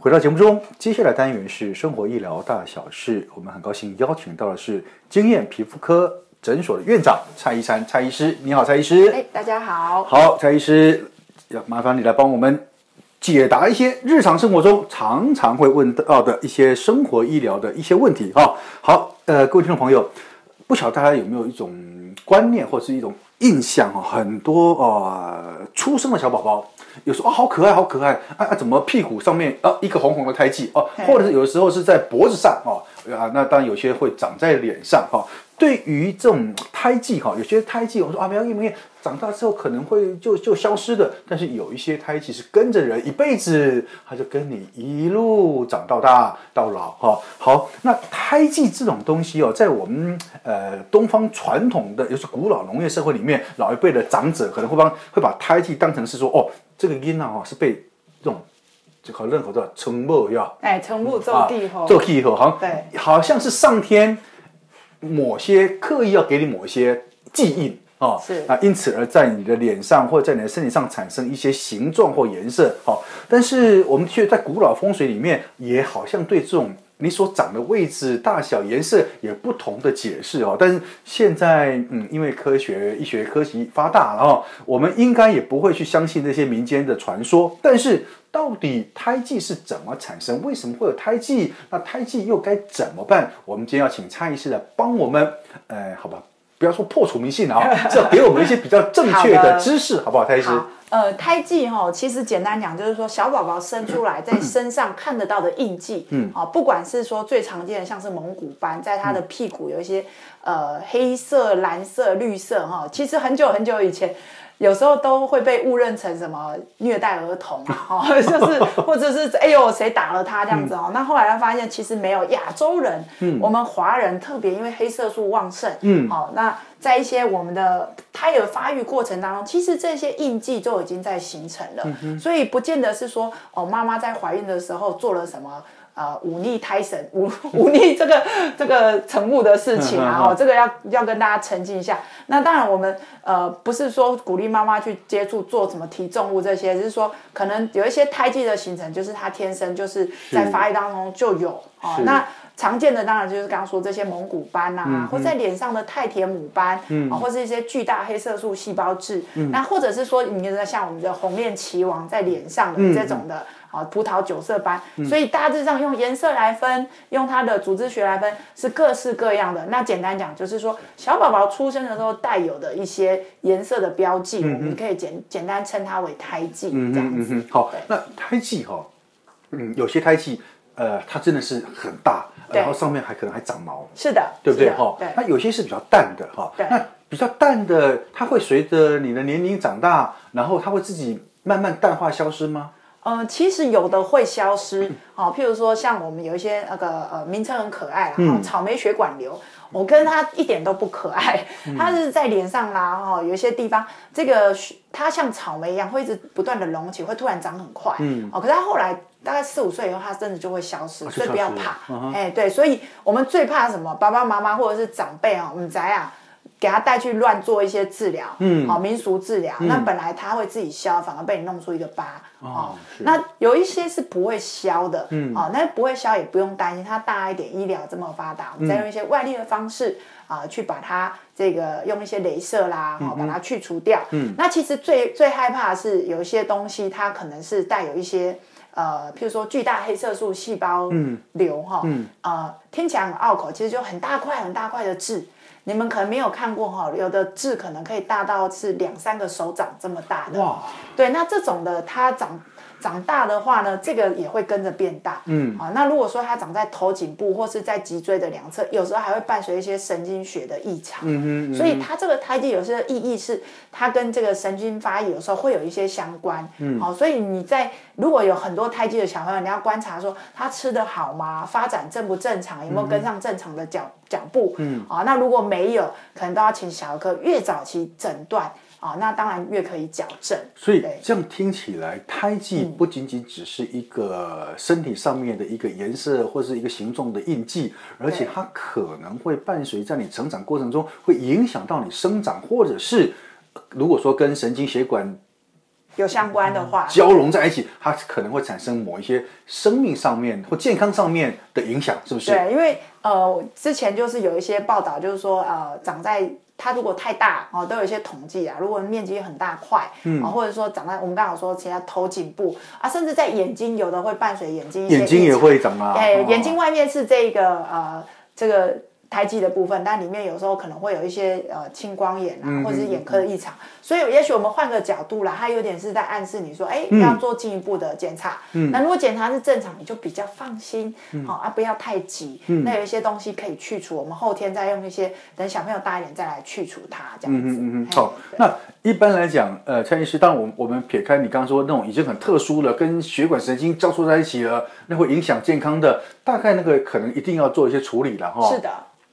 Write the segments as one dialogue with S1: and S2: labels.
S1: 回到节目中，接下来单元是生活医疗大小事。我们很高兴邀请到的是经验皮肤科诊所的院长蔡一山蔡医师。你好，蔡医师。
S2: 哎，大家好。
S1: 好，蔡医师，要麻烦你来帮我们解答一些日常生活中常常会问到的一些生活医疗的一些问题。哈，好，呃，各位听众朋友，不晓得大家有没有一种观念或是一种印象？哦，很多呃出生的小宝宝。有时候啊，好可爱，好可爱啊啊！怎么屁股上面啊一个红红的胎记哦，或者是有的时候是在脖子上哦啊，那当然有些会长在脸上哈。对于这种胎记哈，有些胎记我说啊，没有没有，长大之后可能会就就消失的。但是有一些胎记是跟着人一辈子，它就跟你一路长到大到老哈。好，那胎记这种东西哦，在我们呃东方传统的，尤其古老农业社会里面，老一辈的长者可能会帮会把胎记当成是说哦。这个音啊，哈，是被这种就好任何的成木要
S2: 哎，成木做地后
S1: 做地后，好像
S2: 对，
S1: 好像是上天某些刻意要给你某些记忆啊，
S2: 是
S1: 啊，因此而在你的脸上或者在你的身体上产生一些形状或颜色，哦，但是我们却在古老风水里面也好像对这种。你所长的位置、大小、颜色有不同的解释哦。但是现在，嗯，因为科学、医学科技发达了哦，我们应该也不会去相信这些民间的传说。但是，到底胎记是怎么产生？为什么会有胎记？那胎记又该怎么办？我们今天要请蔡医师来帮我们，呃，好吧，不要说破除迷信啊，这要给我们一些比较正确的知识，好，好不好，蔡医师？
S2: 呃，胎记哈，其实简单讲就是说，小宝宝生出来在身上看得到的印记，嗯，啊，不管是说最常见的像是蒙古斑，在他的屁股有一些呃黑色、蓝色、绿色哈，其实很久很久以前。有时候都会被误认成什么虐待儿童啊，哦，就是或者是哎呦谁打了他这样子哦。嗯、那后来他发现其实没有亚洲人，嗯，我们华人特别因为黑色素旺盛，嗯，好，那在一些我们的胎儿发育过程当中，其实这些印记就已经在形成了，嗯、所以不见得是说哦妈妈在怀孕的时候做了什么。呃，忤逆胎神，忤忤逆这个这个成物的事情啊，哦，这个要要跟大家澄清一下。那当然，我们呃不是说鼓励妈妈去接触做什么提重物这些，只是说可能有一些胎记的形成，就是她天生就是在发育当中就有哦。那常见的当然就是刚刚说这些蒙古斑呐、啊，嗯、或在脸上的太田母斑，嗯、或是一些巨大黑色素细胞质，嗯、那或者是说你说像我们的红面棋王在脸上的这种的。嗯啊，葡萄酒色斑，嗯、所以大致上用颜色来分，用它的组织学来分，是各式各样的。那简单讲，就是说小宝宝出生的时候带有的一些颜色的标记，嗯、我们可以简简单称它为胎记，这样子。嗯、好，
S1: 那胎记哈，嗯，有些胎记，呃，它真的是很大，对然后上面还可能还长毛，
S2: 是的，
S1: 对不对？哈，对。那有些是比较淡的哈，对那比较淡的，它会随着你的年龄长大，然后它会自己慢慢淡化消失吗？
S2: 呃，其实有的会消失，好、哦，譬如说像我们有一些那个呃名称很可爱啦，嗯、草莓血管瘤，我跟它一点都不可爱，嗯、它是在脸上啦，哈、哦，有一些地方这个它像草莓一样，会一直不断的隆起，会突然长很快，嗯，哦，可是它后来大概四五岁以后，它真的就会消失，所以不要怕，哎、嗯，对，所以我们最怕什么？爸爸妈妈或者是长辈啊，我们宅啊。给他带去乱做一些治疗，嗯，好民俗治疗，嗯、那本来他会自己消，反而被你弄出一个疤，哦，那有一些是不会消的，嗯，哦，那不会消也不用担心，它大一点，医疗这么发达，我们再用一些外力的方式啊、呃，去把它这个用一些镭射啦，好、哦、把它去除掉，嗯，那其实最最害怕的是有一些东西，它可能是带有一些。呃，譬如说巨大黑色素细胞瘤哈，嗯，呃，听起来很拗口，其实就很大块很大块的痣。你们可能没有看过哈，有的痣可能可以大到是两三个手掌这么大的。哇！对，那这种的它长。长大的话呢，这个也会跟着变大。嗯，好，那如果说它长在头颈部或是在脊椎的两侧，有时候还会伴随一些神经学的异常。嗯哼，所以它这个胎记有些意义是它跟这个神经发育有时候会有一些相关。嗯，好，所以你在如果有很多胎记的小朋友，你要观察说他吃得好吗？发展正不正常？有没有跟上正常的脚脚步？嗯，啊，那如果没有，可能都要请小儿科越早期诊断。啊、哦，那当然越可以矫正。
S1: 所以这样听起来，胎记不仅仅只是一个身体上面的一个颜色或是一个形状的印记，而且它可能会伴随在你成长过程中，会影响到你生长，或者是如果说跟神经血管
S2: 有相关的话，
S1: 交融在一起，它可能会产生某一些生命上面或健康上面的影响，是不是？
S2: 对，因为呃，之前就是有一些报道，就是说呃，长在。它如果太大哦，都有一些统计啊。如果面积很大块，嗯，或者说长在我们刚好说，其他头颈部啊，甚至在眼睛，有的会伴随眼睛，
S1: 眼睛也会长啊。
S2: 哎，眼睛外面是这个呃，这个。胎记的部分，但里面有时候可能会有一些呃青光眼啊，或者是眼科的异常，嗯、所以也许我们换个角度啦，它有点是在暗示你说，哎，要做进一步的检查。嗯，那如果检查是正常，你就比较放心，好、啊，不要太急。嗯，那有一些东西可以去除，我们后天再用一些，等小朋友大一点再来去除它，这样子。嗯嗯嗯。好，
S1: 那一般来讲，呃，蔡医师，当然我们我们撇开你刚刚说那种已经很特殊了，跟血管神经交错在一起了，那会影响健康的，大概那个可能一定要做一些处理了哈。
S2: 是的。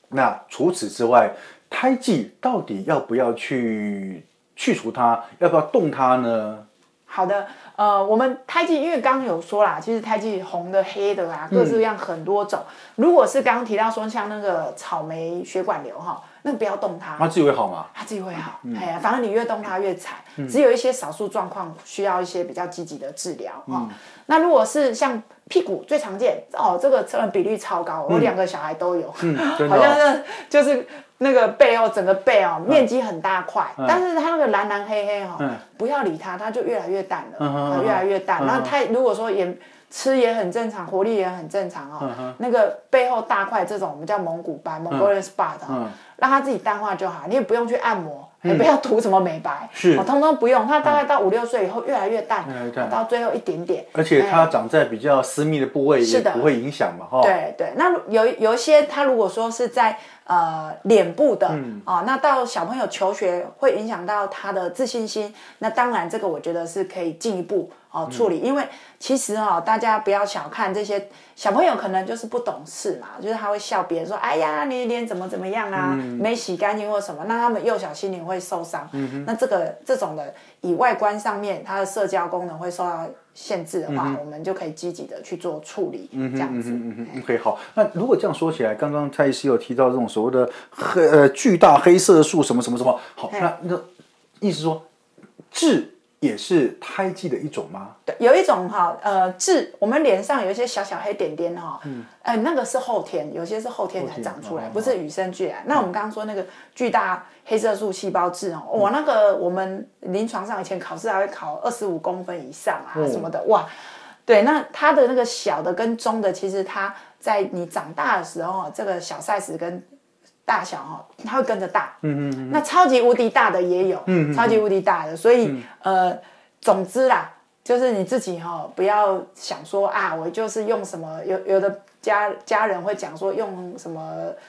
S1: 那除此之外，胎记到底要不要去去除它？要不要动它呢？
S2: 好的，呃，我们胎记因为刚刚有说啦，其实胎记红的、黑的啊，各式各样很多种。嗯、如果是刚刚提到说像那个草莓血管瘤哈，那个、不要动它，
S1: 它自己会好吗？
S2: 它自己会好，嗯、哎呀，反正你越动它越惨。嗯、只有一些少数状况需要一些比较积极的治疗哈。嗯、那如果是像屁股最常见哦，这个成比率超高，我两个小孩都有，好像是就是那个背后整个背哦，面积很大块，嗯、但是它那个蓝蓝黑黑哈、哦，嗯、不要理它，它就越来越淡了，嗯、越来越淡。那它如果说也吃也很正常，活力也很正常哦，嗯、那个背后大块这种我们叫蒙古斑 （Mongolian spot） 哈、哦，让它自己淡化就好，你也不用去按摩。也不要涂什么美白，是，通通不用。它大概到五六岁以后越来越淡，到最后一点点。
S1: 而且它长在比较私密的部位，也不会影响嘛，哈。
S2: 对对，那有有一些，它如果说是在呃脸部的啊，那到小朋友求学会影响到他的自信心，那当然这个我觉得是可以进一步哦处理，因为其实哈，大家不要小看这些小朋友，可能就是不懂事嘛，就是他会笑别人说，哎呀，你脸怎么怎么样啊，没洗干净或什么，那他们幼小心灵会。受伤，嗯、哼那这个这种的以外观上面，他的社交功能会受到限制的话，嗯、我们就可以积极的去做处理，嗯、哼这样子。嗯
S1: 嗯 OK，好。那如果这样说起来，刚刚蔡医师有提到这种所谓的黑呃巨大黑色素什么什么什么，好，那那意思说痣。也是胎记的一种吗？
S2: 对，有一种哈，呃，痣，我们脸上有一些小小黑点点哈，嗯，哎，那个是后天，有些是后天才长出来，不是与生俱来。那我们刚刚说那个巨大黑色素细胞痣哦，我，那个我们临床上以前考试还会考二十五公分以上啊什么的，哇，对，那它的那个小的跟中的，其实它在你长大的时候，这个小 size 跟大小哈，它会跟着大，嗯嗯，那超级无敌大的也有，嗯，超级无敌大的，所以呃，总之啦，就是你自己哈，不要想说啊，我就是用什么，有有的家家人会讲说用什么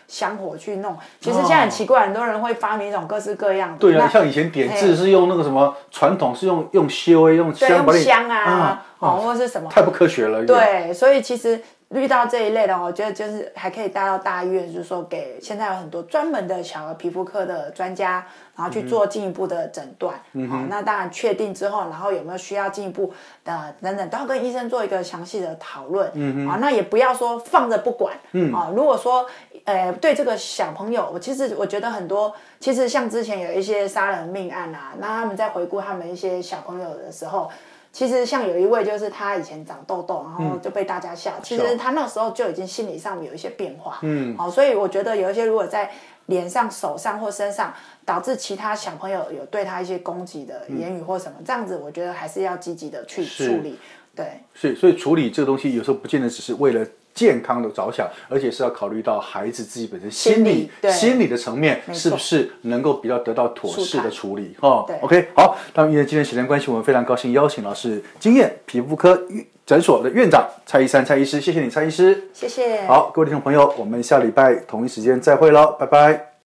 S2: 香火去弄，其实现在很奇怪，很多人会发明一种各式各样的，
S1: 对啊，像以前点痣是用那个什么传统是用用修用香，
S2: 用香啊，哦，或者是什么，
S1: 太不科学了，
S2: 对，所以其实。遇到这一类的，我觉得就是还可以带到大医院，就是说给现在有很多专门的小儿皮肤科的专家，然后去做进一步的诊断。嗯哼，好，那当然确定之后，然后有没有需要进一步的等等，都要跟医生做一个详细的讨论。啊，那也不要说放着不管。嗯，啊，如果说呃对这个小朋友，我其实我觉得很多，其实像之前有一些杀人命案啊，那他们在回顾他们一些小朋友的时候。其实像有一位，就是他以前长痘痘，然后就被大家笑。嗯、其实他那时候就已经心理上有一些变化。嗯，好，所以我觉得有一些如果在脸上、手上或身上导致其他小朋友有对他一些攻击的言语或什么，嗯、这样子我觉得还是要积极的去处理。对，
S1: 所以所以处理这个东西有时候不见得只是为了健康的着想，而且是要考虑到孩子自己本身心理
S2: 心理，
S1: 的层面是不是能够比较得到妥适的处理哈、哦
S2: 对。
S1: OK，好，那因为今天时间关系，我们非常高兴邀请到是经验皮肤科诊所的院长蔡医生蔡医师，谢谢你蔡医师，
S2: 谢谢。
S1: 好，各位听众朋友，我们下礼拜同一时间再会喽，拜拜。